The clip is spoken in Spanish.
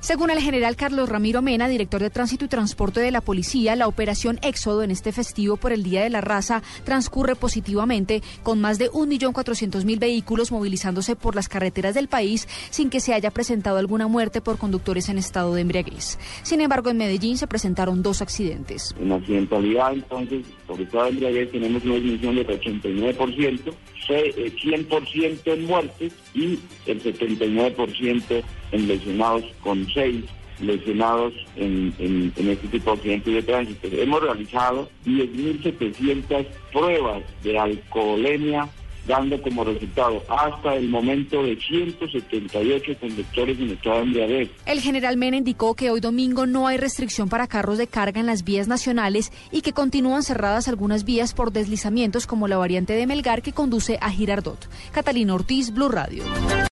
Según el general Carlos Ramiro Mena, director de Tránsito y Transporte de la Policía, la operación Éxodo en este festivo por el Día de la Raza transcurre positivamente, con más de 1.400.000 vehículos movilizándose por las carreteras del país sin que se haya presentado alguna muerte por conductores en estado de embriaguez. Sin embargo, en Medellín se presentaron dos accidentes. En accidentalidad, entonces, por estado de embriaguez tenemos una disminución del 89%, se- eh, 100% en muertes y el 79% en lesionados, con 6 lesionados en, este tipo de accidentes de tránsito. Hemos realizado 10.700 pruebas de alcoholemia dando como resultado hasta el momento de 178 conductores en estado de. El general Mena indicó que hoy domingo no hay restricción para carros de carga en las vías nacionales y que continúan cerradas algunas vías por deslizamientos como la variante de Melgar que conduce a Girardot. Catalina Ortiz, Blue Radio.